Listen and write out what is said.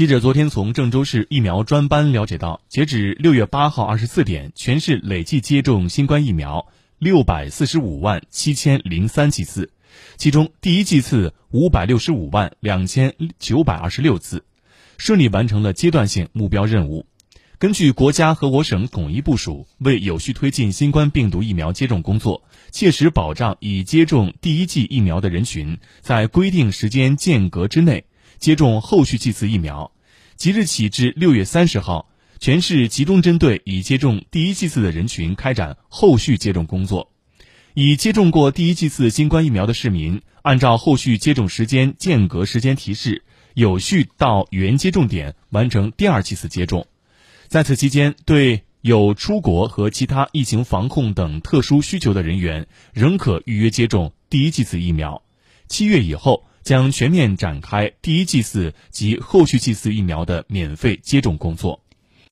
记者昨天从郑州市疫苗专班了解到，截止六月八号二十四点，全市累计接种新冠疫苗六百四十五万七千零三剂次，其中第一剂次五百六十五万两千九百二十六次，顺利完成了阶段性目标任务。根据国家和我省统一部署，为有序推进新冠病毒疫苗接种工作，切实保障已接种第一剂疫苗的人群在规定时间间隔之内。接种后续剂次疫苗，即日起至六月三十号，全市集中针对已接种第一剂次的人群开展后续接种工作。已接种过第一剂次新冠疫苗的市民，按照后续接种时间间隔时间提示，有序到原接种点完成第二剂次接种。在此期间，对有出国和其他疫情防控等特殊需求的人员，仍可预约接种第一剂次疫苗。七月以后。将全面展开第一剂次及后续剂次疫苗的免费接种工作。